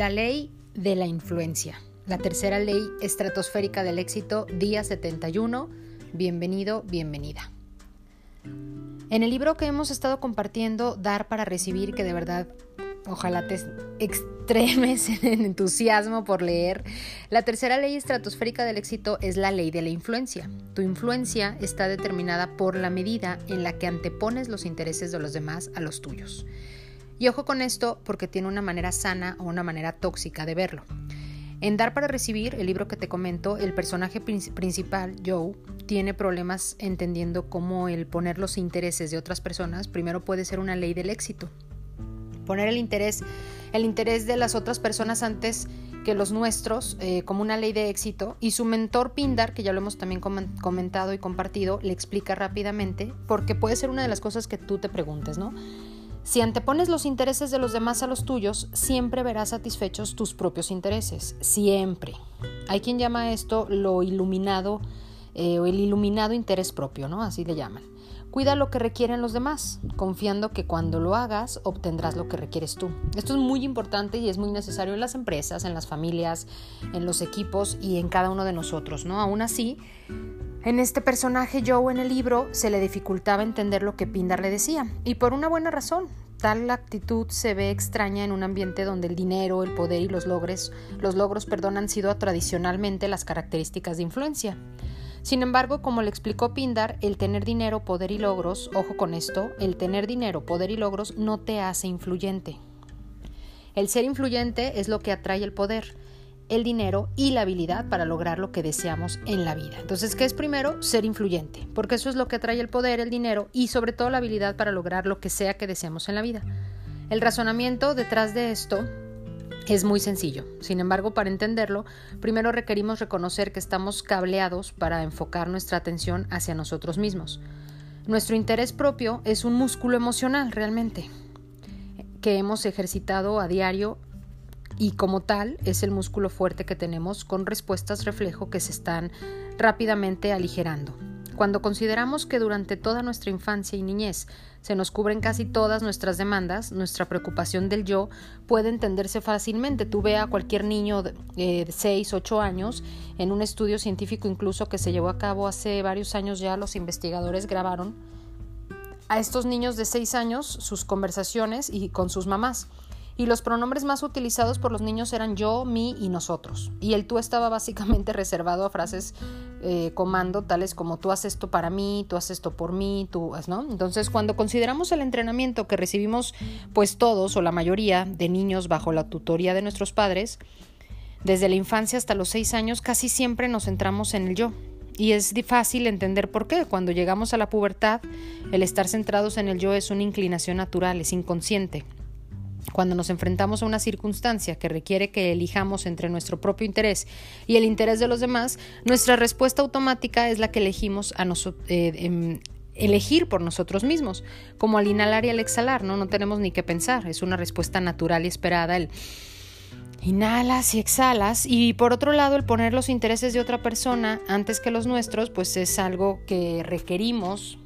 La ley de la influencia. La tercera ley estratosférica del éxito, día 71. Bienvenido, bienvenida. En el libro que hemos estado compartiendo, Dar para Recibir, que de verdad ojalá te extremes en entusiasmo por leer, la tercera ley estratosférica del éxito es la ley de la influencia. Tu influencia está determinada por la medida en la que antepones los intereses de los demás a los tuyos. Y ojo con esto porque tiene una manera sana o una manera tóxica de verlo. En Dar para Recibir, el libro que te comento, el personaje principal, Joe, tiene problemas entendiendo cómo el poner los intereses de otras personas primero puede ser una ley del éxito. Poner el interés, el interés de las otras personas antes que los nuestros eh, como una ley de éxito y su mentor Pindar, que ya lo hemos también comentado y compartido, le explica rápidamente porque puede ser una de las cosas que tú te preguntes, ¿no? Si antepones los intereses de los demás a los tuyos, siempre verás satisfechos tus propios intereses, siempre. Hay quien llama esto lo iluminado eh, o el iluminado interés propio, ¿no? Así le llaman. Cuida lo que requieren los demás, confiando que cuando lo hagas obtendrás lo que requieres tú. Esto es muy importante y es muy necesario en las empresas, en las familias, en los equipos y en cada uno de nosotros, ¿no? Aún así, en este personaje Joe en el libro se le dificultaba entender lo que Pindar le decía, y por una buena razón. Tal actitud se ve extraña en un ambiente donde el dinero, el poder y los logros, los logros perdón, han sido tradicionalmente las características de influencia. Sin embargo, como le explicó Pindar, el tener dinero, poder y logros, ojo con esto, el tener dinero, poder y logros no te hace influyente. El ser influyente es lo que atrae el poder el dinero y la habilidad para lograr lo que deseamos en la vida. Entonces, ¿qué es primero? Ser influyente, porque eso es lo que atrae el poder, el dinero y sobre todo la habilidad para lograr lo que sea que deseamos en la vida. El razonamiento detrás de esto es muy sencillo. Sin embargo, para entenderlo, primero requerimos reconocer que estamos cableados para enfocar nuestra atención hacia nosotros mismos. Nuestro interés propio es un músculo emocional realmente que hemos ejercitado a diario y como tal es el músculo fuerte que tenemos con respuestas reflejo que se están rápidamente aligerando. Cuando consideramos que durante toda nuestra infancia y niñez se nos cubren casi todas nuestras demandas, nuestra preocupación del yo puede entenderse fácilmente. Tú ve a cualquier niño de 6, 8 años, en un estudio científico incluso que se llevó a cabo hace varios años ya, los investigadores grabaron a estos niños de 6 años sus conversaciones y con sus mamás y los pronombres más utilizados por los niños eran yo, mi y nosotros. Y el tú estaba básicamente reservado a frases eh, comando tales como tú haces esto para mí, tú haces esto por mí, tú, ¿no? Entonces, cuando consideramos el entrenamiento que recibimos, pues todos o la mayoría de niños bajo la tutoría de nuestros padres, desde la infancia hasta los seis años, casi siempre nos centramos en el yo. Y es fácil entender por qué. Cuando llegamos a la pubertad, el estar centrados en el yo es una inclinación natural, es inconsciente. Cuando nos enfrentamos a una circunstancia que requiere que elijamos entre nuestro propio interés y el interés de los demás, nuestra respuesta automática es la que elegimos a eh, em, elegir por nosotros mismos, como al inhalar y al exhalar, ¿no? No tenemos ni que pensar, es una respuesta natural y esperada el inhalas y exhalas y por otro lado el poner los intereses de otra persona antes que los nuestros, pues es algo que requerimos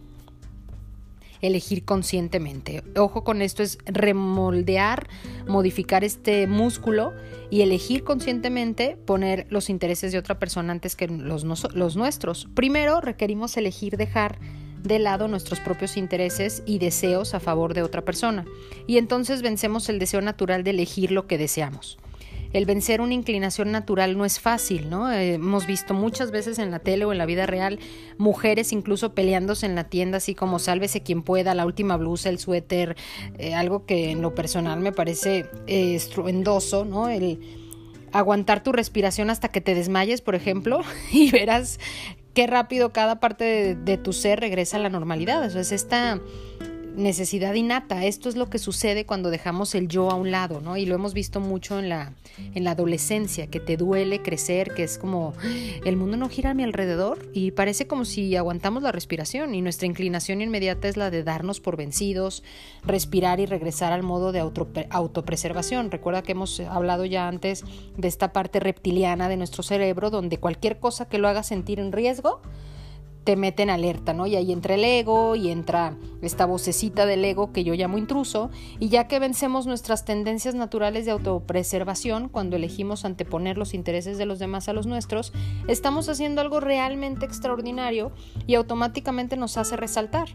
elegir conscientemente. Ojo con esto es remoldear, modificar este músculo y elegir conscientemente poner los intereses de otra persona antes que los, los nuestros. Primero requerimos elegir dejar de lado nuestros propios intereses y deseos a favor de otra persona. Y entonces vencemos el deseo natural de elegir lo que deseamos el vencer una inclinación natural no es fácil, ¿no? Eh, hemos visto muchas veces en la tele o en la vida real mujeres incluso peleándose en la tienda, así como sálvese quien pueda, la última blusa, el suéter, eh, algo que en lo personal me parece eh, estruendoso, ¿no? El aguantar tu respiración hasta que te desmayes, por ejemplo, y verás qué rápido cada parte de, tu ser regresa a la normalidad. Eso es esta necesidad innata. Esto es lo que sucede cuando dejamos el yo a un lado, ¿no? Y lo hemos visto mucho en la, en la adolescencia, que te duele crecer, que es como el mundo no gira a mi alrededor y parece como si aguantamos la respiración y nuestra inclinación inmediata es la de darnos por vencidos, respirar y regresar al modo de autopreservación. Recuerda que hemos hablado ya antes de esta parte reptiliana de nuestro cerebro donde cualquier cosa que lo haga sentir en riesgo, te mete en alerta, ¿no? Y ahí entra el ego y entra esta vocecita del ego que yo llamo intruso, y ya que vencemos nuestras tendencias naturales de autopreservación cuando elegimos anteponer los intereses de los demás a los nuestros, estamos haciendo algo realmente extraordinario y automáticamente nos hace resaltar.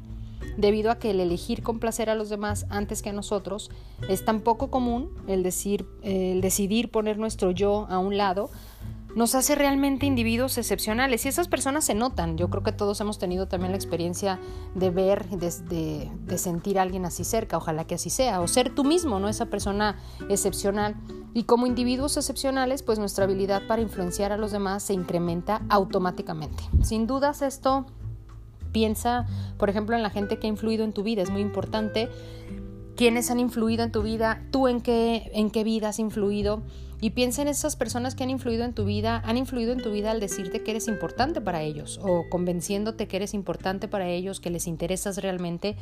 Debido a que el elegir complacer a los demás antes que a nosotros es tan poco común, el, decir, el decidir poner nuestro yo a un lado, nos hace realmente individuos excepcionales y esas personas se notan. Yo creo que todos hemos tenido también la experiencia de ver, de, de, sentir a alguien así cerca, ojalá que así sea, o ser tú mismo, ¿no? Esa persona excepcional. Y como individuos excepcionales, pues nuestra habilidad para influenciar a los demás se incrementa automáticamente. Sin dudas esto piensa, por ejemplo, en la gente que ha influido en tu vida, es muy importante. ¿Quiénes han influido en tu vida? ¿Tú en qué, en qué vida has influido? Y piensa en esas personas que han influido en tu vida, han influido en tu vida al decirte que eres importante para ellos o convenciéndote que eres importante para ellos, que les interesas realmente.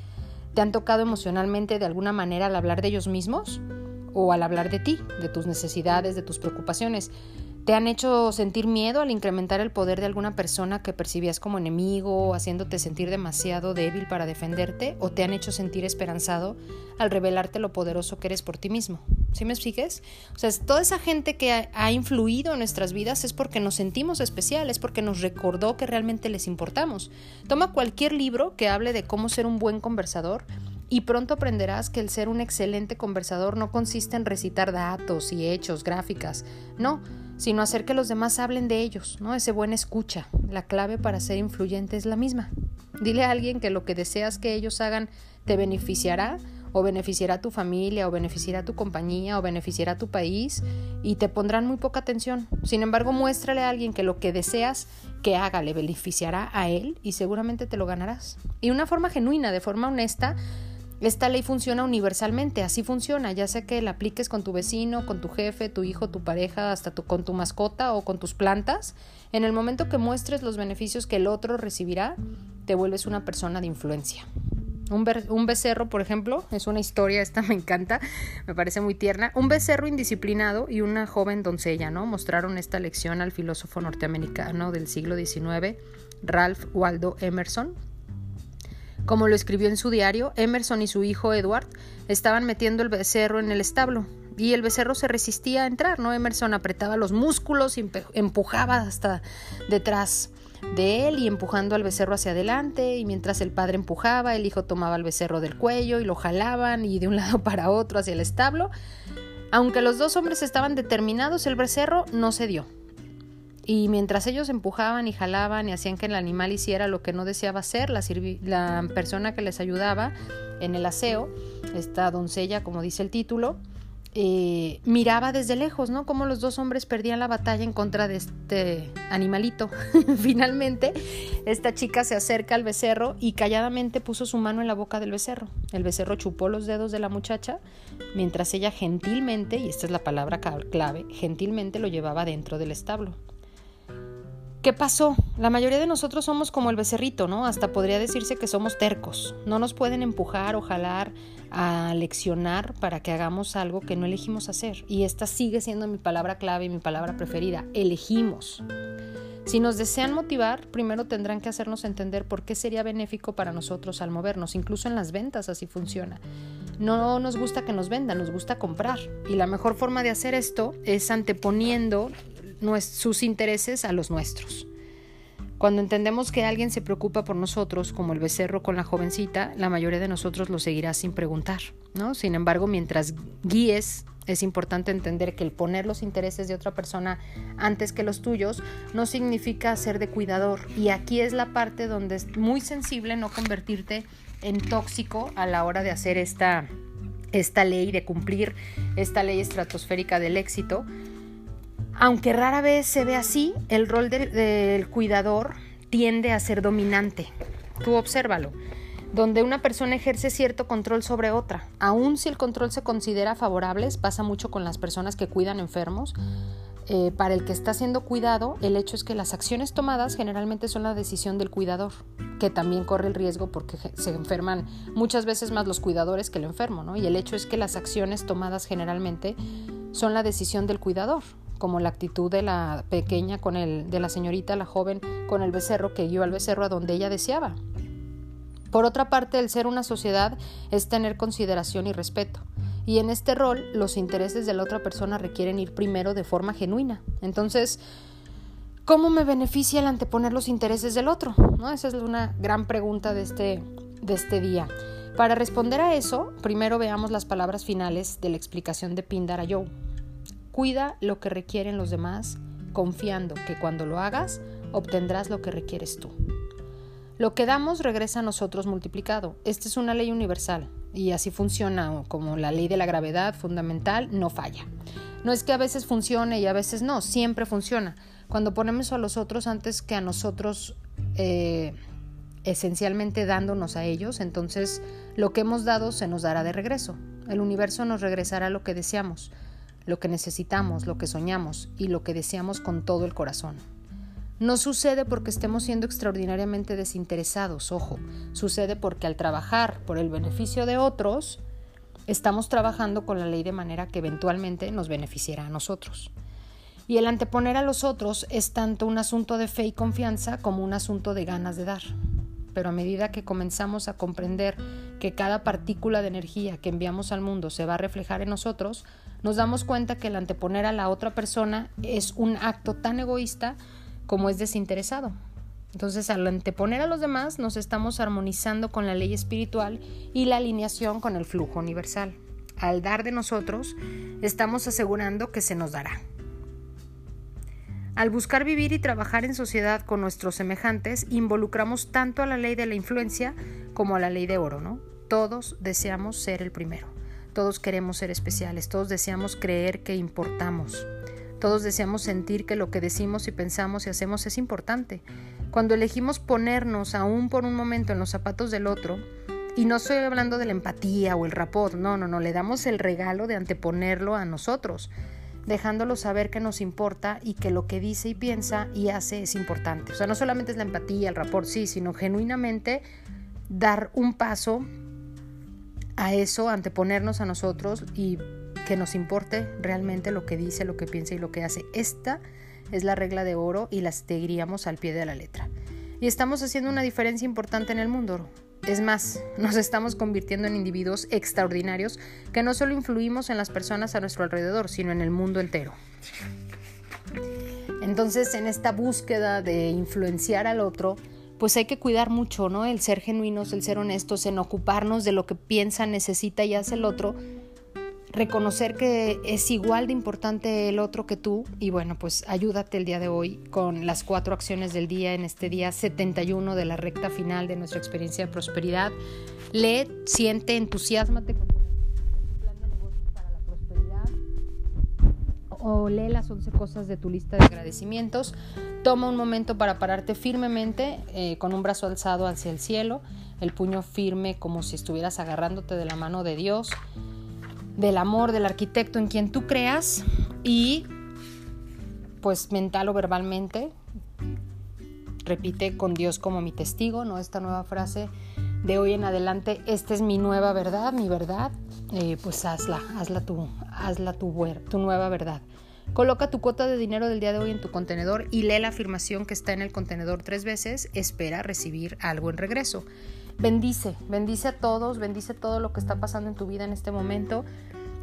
¿Te han tocado emocionalmente de alguna manera al hablar de ellos mismos o al hablar de ti, de tus necesidades, de tus preocupaciones? ¿Te han hecho sentir miedo al incrementar el poder de alguna persona que percibías como enemigo, haciéndote sentir demasiado débil para defenderte? ¿O te han hecho sentir esperanzado al revelarte lo poderoso que eres por ti mismo? ¿Sí me expliques? O sea, toda esa gente que ha, influido en nuestras vidas es porque nos sentimos especiales, porque nos recordó que realmente les importamos. Toma cualquier libro que hable de cómo ser un buen conversador y pronto aprenderás que el ser un excelente conversador no consiste en recitar datos y hechos, gráficas, no, sino hacer que los demás hablen de ellos, ¿no? Ese buen escucha. La clave para ser influyente es la misma. Dile a alguien que lo que deseas que ellos hagan te beneficiará o beneficiará a tu familia o beneficiará a tu compañía o beneficiará a tu país y te pondrán muy poca atención. Sin embargo, muéstrale a alguien que lo que deseas que haga le beneficiará a él y seguramente te lo ganarás. Y una forma genuina, de forma honesta, esta ley funciona universalmente, así funciona, ya sea que la apliques con tu vecino, con tu jefe, tu hijo, tu pareja, hasta con tu mascota o con tus plantas. En el momento que muestres los beneficios que el otro recibirá, te vuelves una persona de influencia. Un, becerro, por ejemplo, es una historia, esta me encanta, me parece muy tierna. Un becerro indisciplinado y una joven doncella, ¿no? Mostraron esta lección al filósofo norteamericano del siglo XIX, Ralph Waldo Emerson, como lo escribió en su diario, Emerson y su hijo Edward estaban metiendo el becerro en el establo y el becerro se resistía a entrar, ¿no? Emerson apretaba los músculos empujaba hasta detrás de él y empujando al becerro hacia adelante y mientras el padre empujaba, el hijo tomaba el becerro del cuello y lo jalaban y de un lado para otro hacia el establo. Aunque los dos hombres estaban determinados, el becerro no cedió. Y mientras ellos empujaban y jalaban y hacían que el animal hiciera lo que no deseaba hacer, la, la persona que les ayudaba en el aseo, esta doncella, como dice el título, eh, miraba desde lejos, ¿no? Cómo los dos hombres perdían la batalla en contra de este animalito. Finalmente, esta chica se acerca al becerro y calladamente puso su mano en la boca del becerro. El becerro chupó los dedos de la muchacha, mientras ella gentilmente, y esta es la palabra clave, gentilmente lo llevaba dentro del establo. ¿Qué pasó? La mayoría de nosotros somos como el becerrito, ¿no? Hasta podría decirse que somos tercos. No nos pueden empujar o jalar a leccionar para que hagamos algo que no elegimos hacer. Y esta sigue siendo mi palabra clave y mi palabra preferida. Elegimos. Si nos desean motivar, primero tendrán que hacernos entender por qué sería benéfico para nosotros al movernos. Incluso en las ventas así funciona. No nos gusta que nos vendan, nos gusta comprar. Y la mejor forma de hacer esto es anteponiendo sus intereses a los nuestros. Cuando entendemos que alguien se preocupa por nosotros, como el becerro con la jovencita, la mayoría de nosotros lo seguirá sin preguntar, ¿no? Sin embargo, mientras guíes, es importante entender que el poner los intereses de otra persona antes que los tuyos no significa ser de cuidador. Y aquí es la parte donde es muy sensible no convertirte en tóxico a la hora de hacer esta, esta ley, de cumplir esta ley estratosférica del éxito, aunque rara vez se ve así, el rol del, cuidador tiende a ser dominante. Tú obsérvalo. Donde una persona ejerce cierto control sobre otra, aun si el control se considera favorable, pasa mucho con las personas que cuidan enfermos. Eh, para el que está siendo cuidado, el hecho es que las acciones tomadas generalmente son la decisión del cuidador, que también corre el riesgo porque se enferman muchas veces más los cuidadores que el enfermo, ¿no? Y el hecho es que las acciones tomadas generalmente son la decisión del cuidador, como la actitud de la pequeña con el, de la señorita, la joven, con el becerro que guió al becerro a donde ella deseaba. Por otra parte, el ser una sociedad es tener consideración y respeto. Y en este rol, los intereses de la otra persona requieren ir primero de forma genuina. Entonces, ¿cómo me beneficia el anteponer los intereses del otro? ¿No? Esa es una gran pregunta de este, de este día. Para responder a eso, primero veamos las palabras finales de la explicación de Pindar a Joe. Cuida lo que requieren los demás, confiando que cuando lo hagas, obtendrás lo que requieres tú. Lo que damos regresa a nosotros multiplicado. Esta es una ley universal y así funciona como la ley de la gravedad fundamental, no falla. No es que a veces funcione y a veces no, siempre funciona. Cuando ponemos a los otros antes que a nosotros, eh, esencialmente dándonos a ellos, entonces lo que hemos dado se nos dará de regreso. El universo nos regresará lo que deseamos, lo que necesitamos, lo que soñamos y lo que deseamos con todo el corazón. No sucede porque estemos siendo extraordinariamente desinteresados, ojo, sucede porque al trabajar por el beneficio de otros, estamos trabajando con la ley de manera que eventualmente nos beneficiará a nosotros. Y el anteponer a los otros es tanto un asunto de fe y confianza como un asunto de ganas de dar. Pero a medida que comenzamos a comprender que cada partícula de energía que enviamos al mundo se va a reflejar en nosotros, nos damos cuenta que el anteponer a la otra persona es un acto tan egoísta como es desinteresado. Entonces, al anteponer a los demás, nos estamos armonizando con la ley espiritual y la alineación con el flujo universal. Al dar de nosotros, estamos asegurando que se nos dará. Al buscar vivir y trabajar en sociedad con nuestros semejantes, involucramos tanto a la ley de la influencia como a la ley de oro, ¿no? Todos deseamos ser el primero. Todos queremos ser especiales, todos deseamos creer que importamos. Todos deseamos sentir que lo que decimos y pensamos y hacemos es importante. Cuando elegimos ponernos aún por un momento en los zapatos del otro, y no estoy hablando de la empatía o el rapot, no, no, no, le damos el regalo de anteponerlo a nosotros, dejándolo saber que nos importa y que lo que dice y piensa y hace es importante. O sea, no solamente es la empatía, el rapport, sí, sino genuinamente dar un paso a eso, anteponernos a nosotros y que nos importe realmente lo que dice, lo que piensa y lo que hace. Esta es la regla de oro y la seguiríamos al pie de la letra. Y estamos haciendo una diferencia importante en el mundo. Es más, nos estamos convirtiendo en individuos extraordinarios que no solo influimos en las personas a nuestro alrededor, sino en el mundo entero. Entonces, en esta búsqueda de influenciar al otro, pues hay que cuidar mucho, ¿no? El ser genuinos, el ser honestos, en ocuparnos de lo que piensa, necesita y hace el otro, reconocer que es igual de importante el otro que tú y bueno, pues ayúdate el día de hoy con las cuatro acciones del día en este día 71 de la recta final de nuestra experiencia de prosperidad. Lee, siente, entusiasmate con tu plan de negocios para la prosperidad o lee las 11 cosas de tu lista de agradecimientos. Toma un momento para pararte firmemente eh, con un brazo alzado hacia el cielo, el puño firme como si estuvieras agarrándote de la mano de Dios del amor del arquitecto en quien tú creas y pues mental o verbalmente repite con Dios como mi testigo, ¿no? Esta nueva frase de hoy en adelante, esta es mi nueva verdad, mi verdad, eh, pues hazla, hazla tú, hazla tu, tu nueva verdad. Coloca tu cuota de dinero del día de hoy en tu contenedor y lee la afirmación que está en el contenedor tres veces, espera recibir algo en regreso. Bendice, bendice a todos, bendice todo lo que está pasando en tu vida en este momento.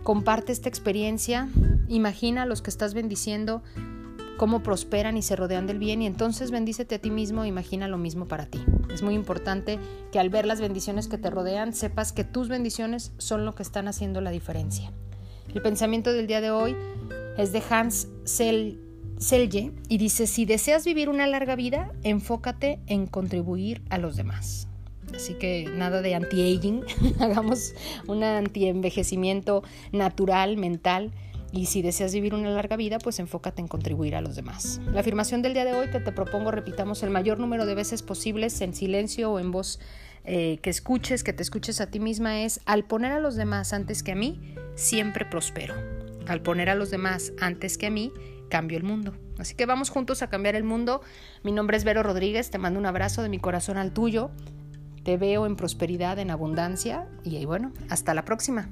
Comparte esta experiencia, imagina a los que estás bendiciendo cómo prosperan y se rodean del bien y entonces bendícete a ti mismo imagina lo mismo para ti. Es muy importante que al ver las bendiciones que te rodean sepas que tus bendiciones son lo que están haciendo la diferencia. El pensamiento del día de hoy es de Hans Selye y dice, si deseas vivir una larga vida, enfócate en contribuir a los demás. Así que nada de anti-aging, hagamos un anti-envejecimiento natural, mental. Y si deseas vivir una larga vida, pues enfócate en contribuir a los demás. La afirmación del día de hoy que te propongo repitamos el mayor número de veces posibles en silencio o en voz eh, que escuches, que te escuches a ti misma es, al poner a los demás antes que a mí, siempre prospero. Al poner a los demás antes que a mí, cambio el mundo. Así que vamos juntos a cambiar el mundo. Mi nombre es Vero Rodríguez, te mando un abrazo de mi corazón al tuyo. Te veo en prosperidad, en abundancia y bueno, hasta la próxima.